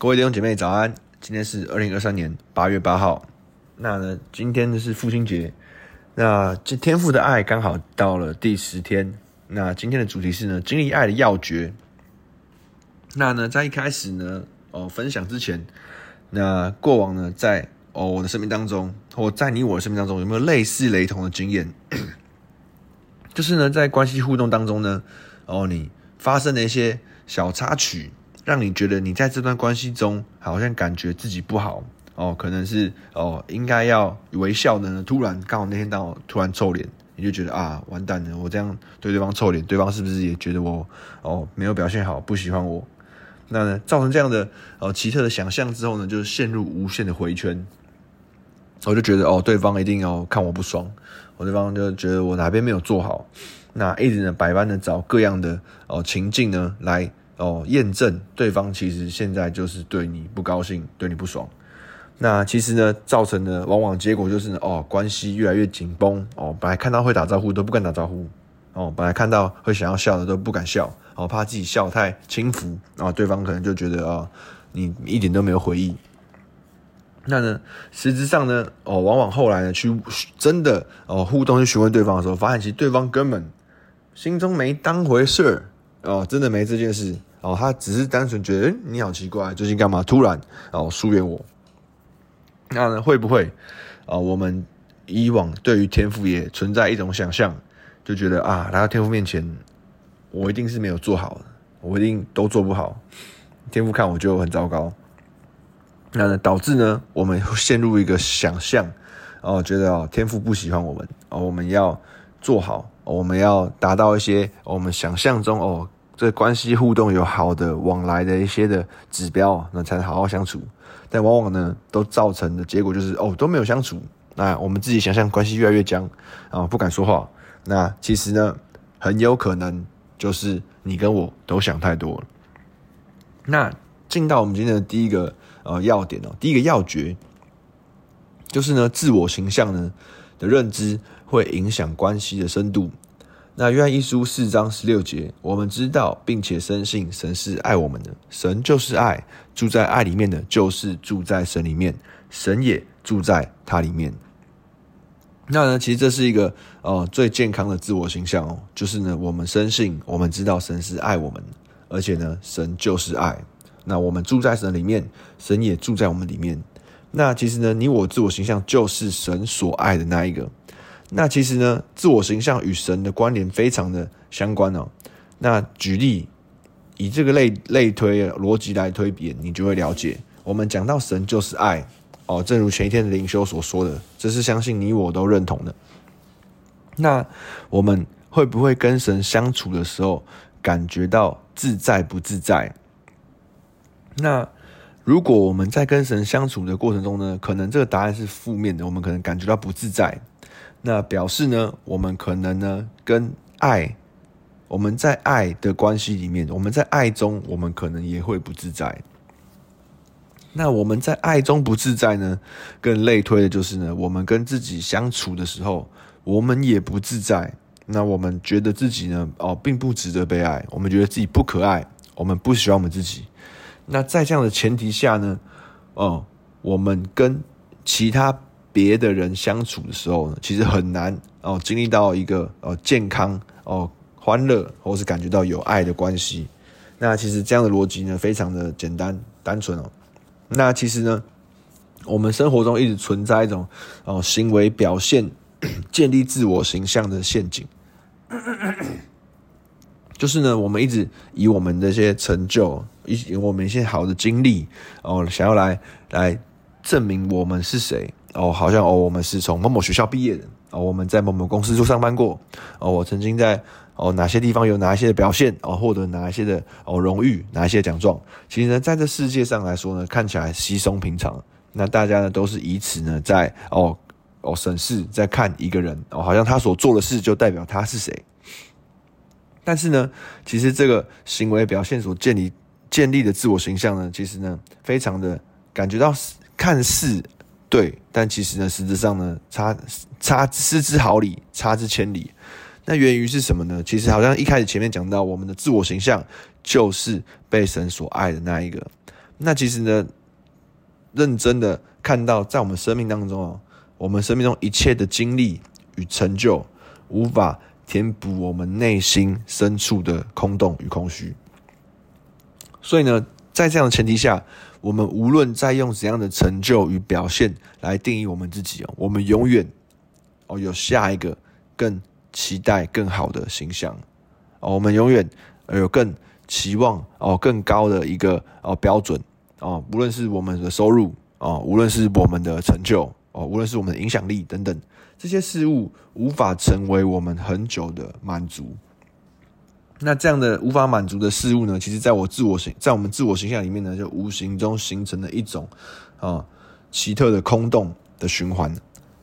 各位弟兄姐妹早安，今天是二零二三年八月八号。那呢，今天呢是父亲节。那这天父的爱刚好到了第十天。那今天的主题是呢，经历爱的要诀。那呢，在一开始呢，哦，分享之前，那过往呢，在哦我的生命当中，或在你我的生命当中，有没有类似雷同的经验？就是呢，在关系互动当中呢，哦，你发生的一些小插曲，让你觉得你在这段关系中好像感觉自己不好哦，可能是哦应该要微笑的呢，突然刚好那天当我突然臭脸，你就觉得啊完蛋了，我这样对对方臭脸，对方是不是也觉得我哦没有表现好，不喜欢我？那呢造成这样的哦奇特的想象之后呢，就陷入无限的回圈，我就觉得哦对方一定要看我不爽，我对方就觉得我哪边没有做好，那一直呢百般的找各样的哦情境呢来。哦，验证对方其实现在就是对你不高兴，对你不爽。那其实呢，造成的往往结果就是呢，哦，关系越来越紧绷。哦，本来看到会打招呼都不敢打招呼。哦，本来看到会想要笑的都不敢笑。哦，怕自己笑太轻浮，然后对方可能就觉得啊、你一点都没有回应。那呢，实质上呢，哦，往往后来呢，去真的哦互动去询问对方的时候，发现其实对方根本心中没当回事儿。哦，真的没这件事。哦，他只是单纯觉得，你好奇怪，最近干嘛？突然哦疏远我，那呢会不会啊、哦？我们以往对于天赋也存在一种想象，就觉得啊，来到天赋面前，我一定是没有做好的，我一定都做不好，天赋看我就很糟糕。那呢导致呢，我们陷入一个想象，哦，觉得哦，天赋不喜欢我们，哦，我们要做好，我们要达到一些、我们想象中哦。这关系互动有好的往来的一些的指标，那才能好好相处。但往往呢，都造成的结果就是哦，都没有相处。那我们自己想象关系越来越僵啊，不敢说话。那其实呢，很有可能就是你跟我都想太多了。那进到我们今天的第一个呃要点哦，第一个要诀就是呢，自我形象呢的认知会影响关系的深度。那约翰一书四章十六节，我们知道并且深信神是爱我们的，神就是爱，住在爱里面的，就是住在神里面，神也住在他里面。那呢，其实这是一个呃最健康的自我形象哦，就是呢，我们深信，我们知道神是爱我们，而且呢，神就是爱。那我们住在神里面，神也住在我们里面。那其实呢，你我自我形象就是神所爱的那一个。那其实呢，自我形象与神的关联非常的相关哦。那举例，以这个类类推逻辑来推别，你就会了解。我们讲到神就是爱哦，正如前一天的灵修所说的，这是相信你我都认同的。那我们会不会跟神相处的时候感觉到自在不自在？那如果我们在跟神相处的过程中呢，可能这个答案是负面的，我们可能感觉到不自在。那表示呢，我们可能呢，跟爱，我们在爱的关系里面，我们在爱中，我们可能也会不自在。那我们在爱中不自在呢，更类推的就是呢，我们跟自己相处的时候，我们也不自在。那我们觉得自己呢，哦，并不值得被爱，我们觉得自己不可爱，我们不喜欢我们自己。那在这样的前提下呢，哦，我们跟其他。别的人相处的时候呢，其实很难哦，经历到一个哦健康哦欢乐，或是感觉到有爱的关系。那其实这样的逻辑呢，非常的简单单纯哦。那其实呢，我们生活中一直存在一种哦行为表现 建立自我形象的陷阱，就是呢，我们一直以我们的一些成就，以我们一些好的经历哦，想要来来证明我们是谁。哦，好像哦，我们是从某某学校毕业的哦，我们在某某公司就上班过哦，我曾经在哦哪些地方有哪一些的表现哦，获得哪一些的哦荣誉，哪一些奖状。其实呢，在这世界上来说呢，看起来稀松平常。那大家呢都是以此呢在哦哦审视，在看一个人哦，好像他所做的事就代表他是谁。但是呢，其实这个行为表现所建立建立的自我形象呢，其实呢，非常的感觉到看似。对，但其实呢，实质上呢，差差失之毫厘，差之千里。那源于是什么呢？其实好像一开始前面讲到，我们的自我形象就是被神所爱的那一个。那其实呢，认真的看到在我们生命当中哦，我们生命中一切的经历与成就，无法填补我们内心深处的空洞与空虚。所以呢，在这样的前提下，我们无论在用怎样的成就与表现来定义我们自己哦，我们永远哦有下一个更期待更好的形象哦，我们永远有更期望哦更高的一个哦标准哦，无论是我们的收入哦，无论是我们的成就哦，无论是我们的影响力等等，这些事物无法成为我们很久的满足。那这样的无法满足的事物呢，其实在我自我形，在我们自我形象里面呢，就无形中形成了一种啊奇特的空洞的循环。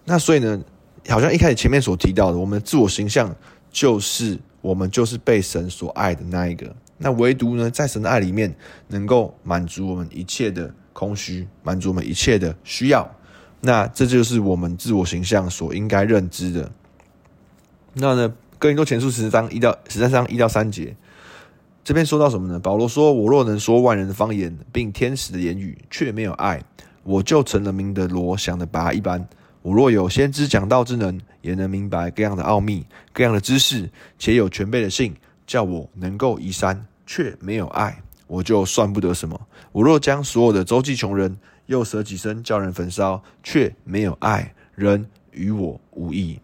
那所以呢，好像一开始前面所提到的，我们的自我形象就是我们就是被神所爱的那一个。那唯独呢，在神的爱里面，能够满足我们一切的空虚，满足我们一切的需要。那这就是我们自我形象所应该认知的。那呢？哥林多前书十章一到十三章一到三节，这边说到什么呢？保罗说：“我若能说万人的方言，并天使的言语，却没有爱，我就成了明的罗，响的拔一般。我若有先知讲道之能，也能明白各样的奥秘、各样的知识，且有全备的信，叫我能够移山，却没有爱，我就算不得什么。我若将所有的周济穷人，又舍己身叫人焚烧，却没有爱，人与我无益。”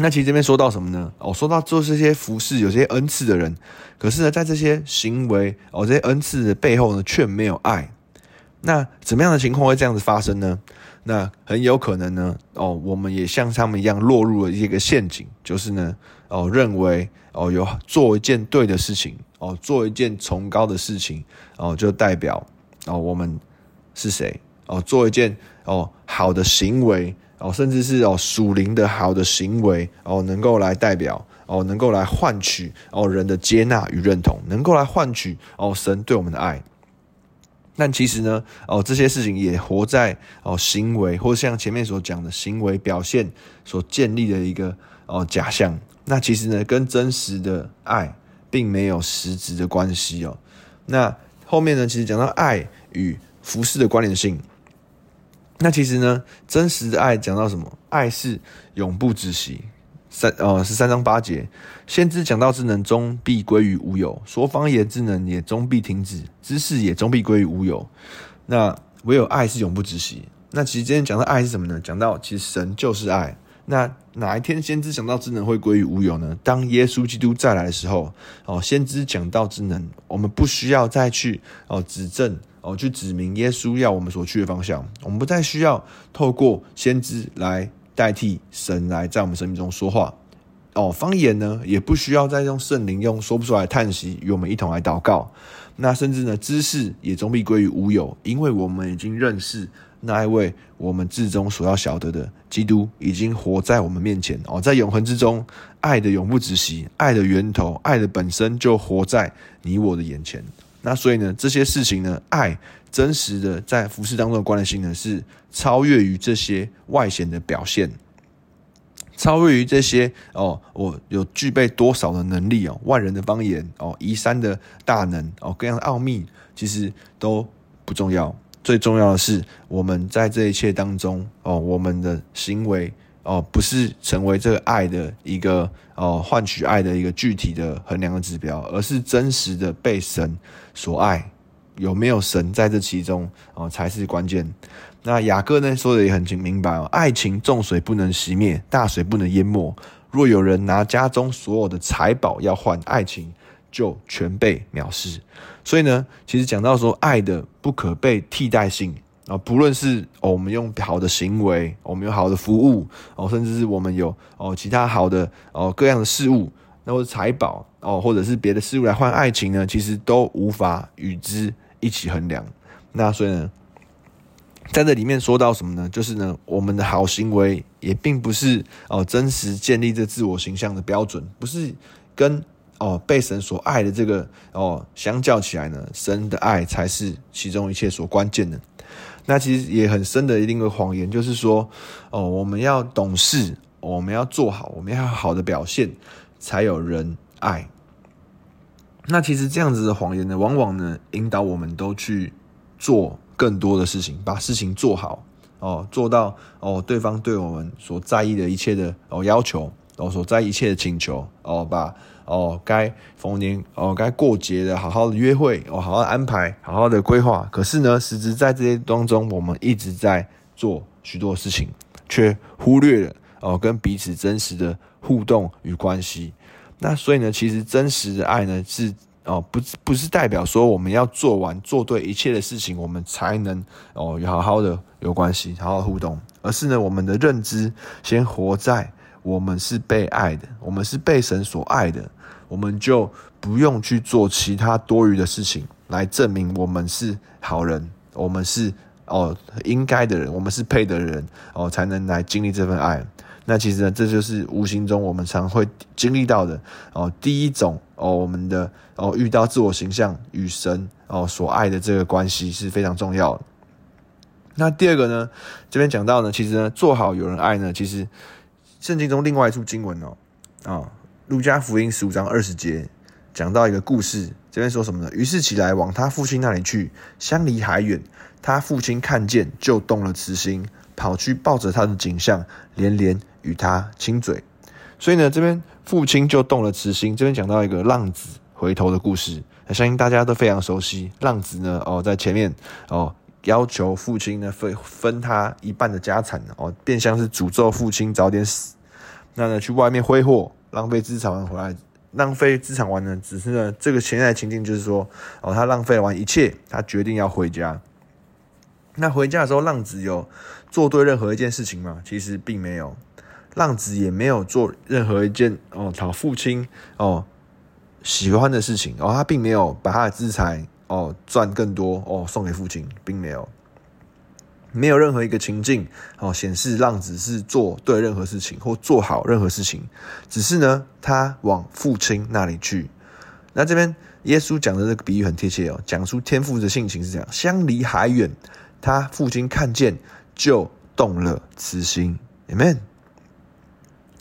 那其实这边说到什么呢？哦，说到做这些服饰，有些恩赐的人，可是呢，在这些行为哦，这些恩赐的背后呢，却没有爱。那怎么样的情况会这样子发生呢？那很有可能呢，哦，我们也像他们一样落入了一个陷阱，就是呢，哦，认为哦，有做一件对的事情，哦，做一件崇高的事情，哦，就代表哦，我们是谁？哦，做一件哦好的行为。哦，甚至是哦属灵的好的行为哦，能够来代表哦，能够来换取哦人的接纳与认同，能够来换取哦神对我们的爱。但其实呢，哦这些事情也活在哦行为，或像前面所讲的行为表现所建立的一个哦假象。那其实呢，跟真实的爱并没有实质的关系哦。那后面呢，其实讲到爱与服饰的关联性。那其实呢，真实的爱讲到什么？爱是永不止息。三呃十三章八节，先知讲道之能终必归于无有，说方言之能也终必停止，知识也终必归于无有。那唯有爱是永不止息。那其实今天讲到爱是什么呢？讲到其实神就是爱。那哪一天先知讲道之能会归于无有呢？当耶稣基督再来的时候，哦，先知讲道之能，我们不需要再去哦指证。哦，去指明耶稣要我们所去的方向，我们不再需要透过先知来代替神来在我们生命中说话。哦，方言呢，也不需要再用圣灵用说不出来的叹息与我们一同来祷告。那甚至呢，知识也终必归于无有，因为我们已经认识那一位我们至终所要晓得的基督，已经活在我们面前。哦，在永恒之中，爱的永不止息，爱的源头，爱的本身就活在你我的眼前。那所以呢，这些事情呢，爱真实的在服事当中的关联性呢，是超越于这些外显的表现，超越于这些哦，我有具备多少的能力哦，万人的方言哦，移山的大能哦，各样的奥秘其实都不重要，最重要的是我们在这一切当中哦，我们的行为。哦，不是成为这个爱的一个哦，换取爱的一个具体的衡量的指标，而是真实的被神所爱，有没有神在这其中哦，才是关键。那雅各呢说的也很清明白哦，爱情重水不能熄灭，大水不能淹没。若有人拿家中所有的财宝要换爱情，就全被藐视。所以呢，其实讲到说爱的不可被替代性。啊，不论是哦，我们用好的行为，我们有好的服务，哦，甚至是我们有哦其他好的哦各样的事物，那或者财宝哦，或者是别的事物来换爱情呢，其实都无法与之一起衡量。那所以呢，在这里面说到什么呢？就是呢，我们的好行为也并不是哦真实建立这自我形象的标准，不是跟哦被神所爱的这个哦相较起来呢，神的爱才是其中一切所关键的。那其实也很深的一定个谎言，就是说，哦，我们要懂事，我们要做好，我们要好的表现，才有人爱。那其实这样子的谎言呢，往往呢引导我们都去做更多的事情，把事情做好哦，做到哦，对方对我们所在意的一切的哦要求哦，所在一切的请求哦，把哦该逢年哦该过节的好好的约会哦，好好的安排，好好的规划。可是呢，实质在这些当中，我们一直在做许多事情，却忽略了哦跟彼此真实的互动与关系。那所以呢，其实真实的爱呢是。哦，不不是代表说我们要做完做对一切的事情，我们才能哦好好的有关系，好好互动，而是呢，我们的认知先活在我们是被爱的，我们是被神所爱的，我们就不用去做其他多余的事情来证明我们是好人，我们是哦应该的人，我们是配的人哦，才能来经历这份爱。那其实呢，这就是无形中我们常会经历到的哦。第一种哦，我们的哦遇到自我形象与神哦所爱的这个关系是非常重要的。那第二个呢，这边讲到呢，其实呢，做好有人爱呢，其实圣经中另外一处经文哦啊，路加福音十五章二十节讲到一个故事，这边说什么呢？于是起来往他父亲那里去，相离还远，他父亲看见就动了慈心，跑去抱着他的景象，连连。与他亲嘴，所以呢，这边父亲就动了慈心。这边讲到一个浪子回头的故事，相信大家都非常熟悉。浪子呢，哦，在前面哦，要求父亲呢分分他一半的家产哦，变相是诅咒父亲早点死。那呢，去外面挥霍，浪费资产完回来，浪费资产完呢，只是呢，这个现在情境就是说，哦，他浪费完一切，他决定要回家。那回家的时候，浪子有做对任何一件事情吗？其实并没有。浪子也没有做任何一件哦讨父亲哦喜欢的事情哦，他并没有把他的资财哦赚更多哦送给父亲，并没有，没有任何一个情境哦显示浪子是做对任何事情或做好任何事情，只是呢他往父亲那里去。那这边耶稣讲的这个比喻很贴切哦，讲出天父的性情是这样：相离还远，他父亲看见就动了慈心。Amen。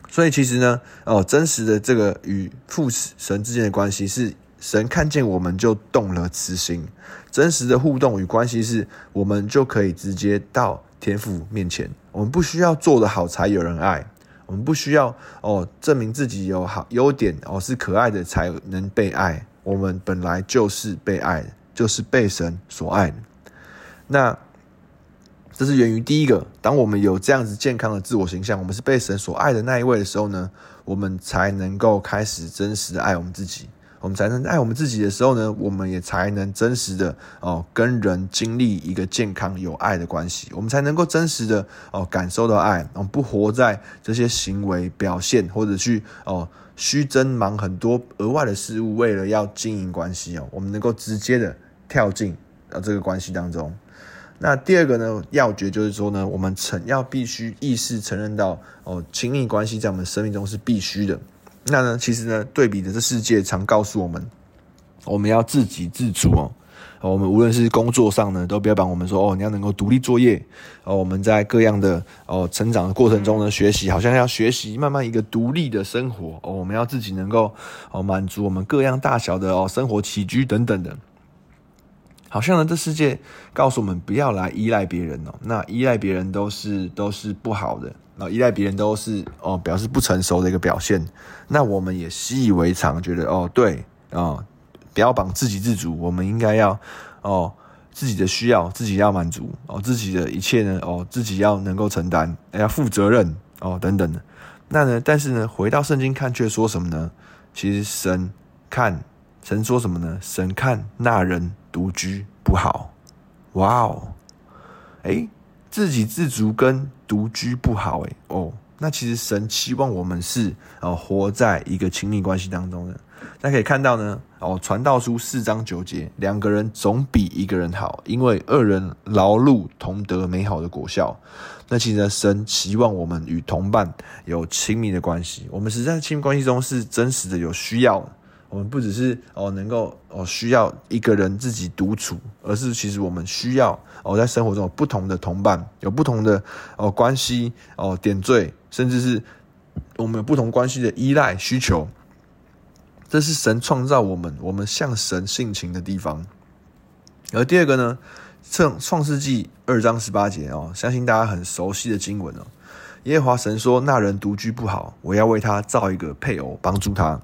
所以其实呢，哦，真实的这个与父神之间的关系是神看见我们就动了慈心，真实的互动与关系是我们就可以直接到天父面前，我们不需要做得好才有人爱，我们不需要哦证明自己有好优点哦是可爱的才能被爱，我们本来就是被爱，就是被神所爱。那。这是源于第一个，当我们有这样子健康的自我形象，我们是被神所爱的那一位的时候呢，我们才能够开始真实的爱我们自己。我们才能爱我们自己的时候呢，我们也才能真实的哦跟人经历一个健康有爱的关系。我们才能够真实的哦感受到爱，我们不活在这些行为表现或者去哦虚增忙很多额外的事物，为了要经营关系哦，我们能够直接的跳进啊这个关系当中。那第二个呢，要诀就是说呢，我们承要必须意识承认到哦，亲密关系在我们生命中是必须的。那呢，其实呢，对比的这世界常告诉我们，我们要自给自足哦。我们无论是工作上呢，都不要把我们说哦，你要能够独立作业哦。我们在各样的哦成长的过程中呢，学习好像要学习慢慢一个独立的生活哦。我们要自己能够哦满足我们各样大小的哦生活起居等等的。好像呢，这世界告诉我们不要来依赖别人哦。那依赖别人都是都是不好的，那依赖别人都是哦，表示不成熟的一个表现。那我们也习以为常，觉得哦，对哦，不要绑自给自足，我们应该要哦自己的需要自己要满足哦，自己的一切呢哦自己要能够承担，要负责任哦等等的。那呢，但是呢，回到圣经看却说什么呢？其实神看神说什么呢？神看那人。独居不好，哇哦，诶，自给自足跟独居不好，诶，哦，那其实神期望我们是呃活在一个亲密关系当中的。大家可以看到呢，哦，传道书四章九节，两个人总比一个人好，因为二人劳碌同得美好的果效。那其实，神期望我们与同伴有亲密的关系，我们实在亲密关系中是真实的有需要。我们不只是哦能够哦需要一个人自己独处，而是其实我们需要哦在生活中有不同的同伴，有不同的哦关系哦点缀，甚至是我们有不同关系的依赖需求。这是神创造我们，我们向神性情的地方。而第二个呢，创创世纪二章十八节哦，相信大家很熟悉的经文哦。耶和华神说：“那人独居不好，我要为他造一个配偶，帮助他。”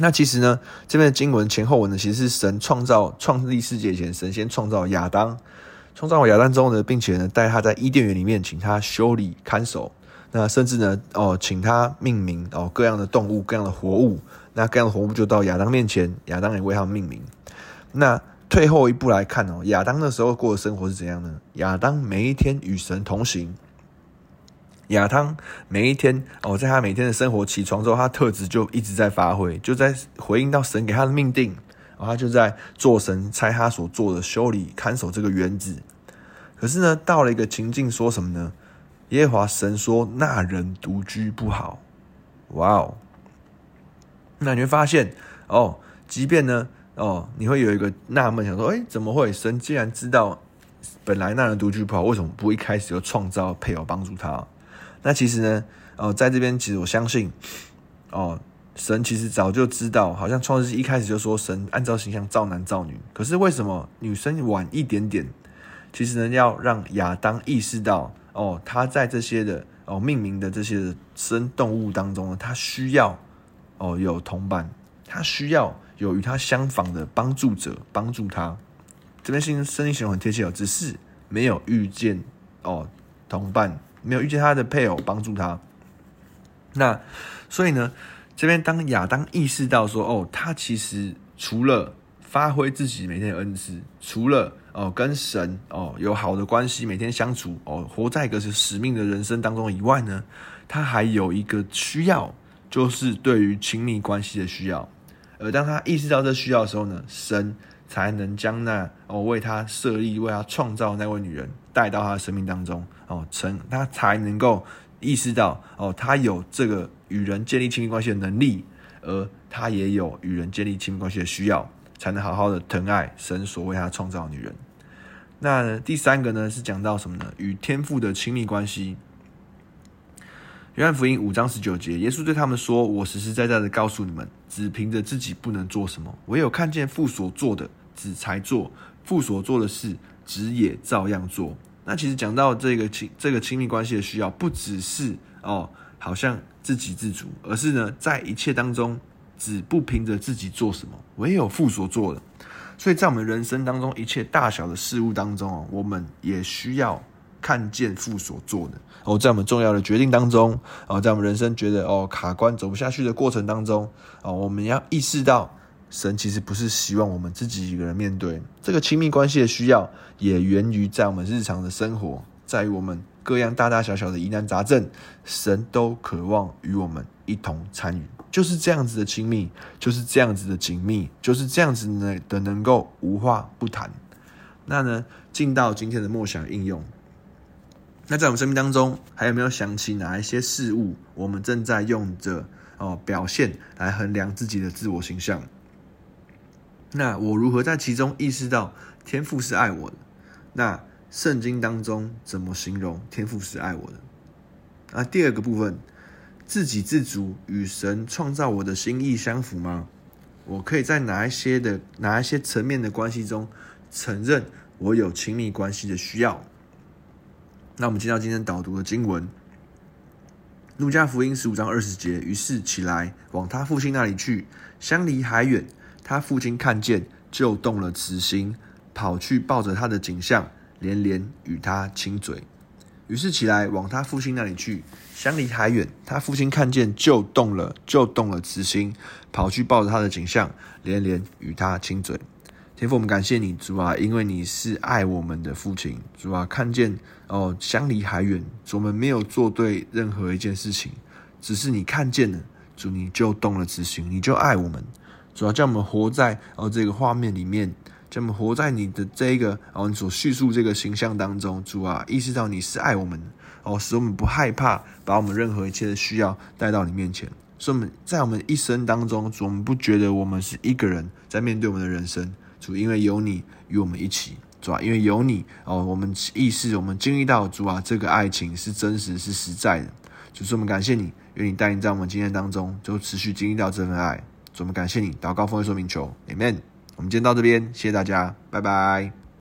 那其实呢，这边的经文前后文呢，其实是神创造创立世界前，神先创造亚当，创造完亚当之后呢，并且呢，带他在伊甸园里面，请他修理看守，那甚至呢，哦，请他命名哦各样的动物、各样的活物，那各样的活物就到亚当面前，亚当也为他们命名。那退后一步来看哦，亚当那时候过的生活是怎样呢？亚当每一天与神同行。亚当每一天哦，在他每天的生活起床之后，他特质就一直在发挥，就在回应到神给他的命定，然后他就在做神差他所做的修理看守这个园子。可是呢，到了一个情境，说什么呢？耶和华神说：“那人独居不好。”哇哦！那你会发现哦，即便呢哦，你会有一个纳闷，想说：“诶，怎么会？神既然知道本来那人独居不好，为什么不一开始就创造配偶帮助他？”那其实呢，哦，在这边其实我相信，哦，神其实早就知道，好像创世纪一开始就说神按照形象造男造女。可是为什么女生晚一点点？其实呢，要让亚当意识到，哦，他在这些的哦命名的这些的生动物当中呢，他需要哦有同伴，他需要有与他相仿的帮助者帮助他。这边新声音形容很贴切哦，只是没有遇见哦同伴。没有遇见他的配偶帮助他，那所以呢，这边当亚当意识到说，哦，他其实除了发挥自己每天的恩赐，除了哦跟神哦有好的关系，每天相处哦，活在一个是使命的人生当中以外呢，他还有一个需要，就是对于亲密关系的需要。而当他意识到这需要的时候呢，神才能将那哦为他设立、为他创造那位女人带到他的生命当中。哦，成他才能够意识到哦，他有这个与人建立亲密关系的能力，而他也有与人建立亲密关系的需要，才能好好的疼爱神所为他创造的女人。那第三个呢，是讲到什么呢？与天父的亲密关系。约翰福音五章十九节，耶稣对他们说：“我实实在在的告诉你们，只凭着自己不能做什么，唯有看见父所做的，子才做；父所做的事，子也照样做。”那其实讲到这个亲这个亲密关系的需要，不只是哦，好像自给自足，而是呢，在一切当中，只不凭着自己做什么，唯有父所做的。所以在我们人生当中，一切大小的事物当中哦，我们也需要看见父所做的哦，在我们重要的决定当中哦，在我们人生觉得哦卡关走不下去的过程当中哦，我们要意识到。神其实不是希望我们自己一个人面对这个亲密关系的需要，也源于在我们日常的生活，在于我们各样大大小小的疑难杂症，神都渴望与我们一同参与。就是这样子的亲密，就是这样子的紧密，就是这样子的的能够无话不谈。那呢，进到今天的默想应用，那在我们生命当中，还有没有想起哪一些事物，我们正在用着哦表现来衡量自己的自我形象？那我如何在其中意识到天父是爱我的？那圣经当中怎么形容天父是爱我的？啊，第二个部分，自给自足与神创造我的心意相符吗？我可以在哪一些的哪一些层面的关系中承认我有亲密关系的需要？那我们进到今天导读的经文，路加福音十五章二十节，于是起来往他父亲那里去，相离还远。他父亲看见，就动了慈心，跑去抱着他的颈项，连连与他亲嘴。于是起来往他父亲那里去，相离还远。他父亲看见，就动了，就动了慈心，跑去抱着他的颈项，连连与他亲嘴。天父，我们感谢你，主啊，因为你是爱我们的父亲。主啊，看见哦，相离还远，主，我们没有做对任何一件事情，只是你看见了，主，你就动了慈心，你就爱我们。主要叫我们活在哦这个画面里面，叫我们活在你的这一个哦你所叙述这个形象当中。主啊，意识到你是爱我们哦，使我们不害怕把我们任何一切的需要带到你面前。所以我们在我们一生当中，主，我们不觉得我们是一个人在面对我们的人生。主，因为有你与我们一起，主啊，因为有你哦，我们意识我们经历到主啊，这个爱情是真实是实在的。主，我们感谢你，愿你带领在我们今天当中，就持续经历到这份爱。我们感谢你，祷告奉耶稣名求，Amen。我们今天到这边，谢谢大家，拜拜。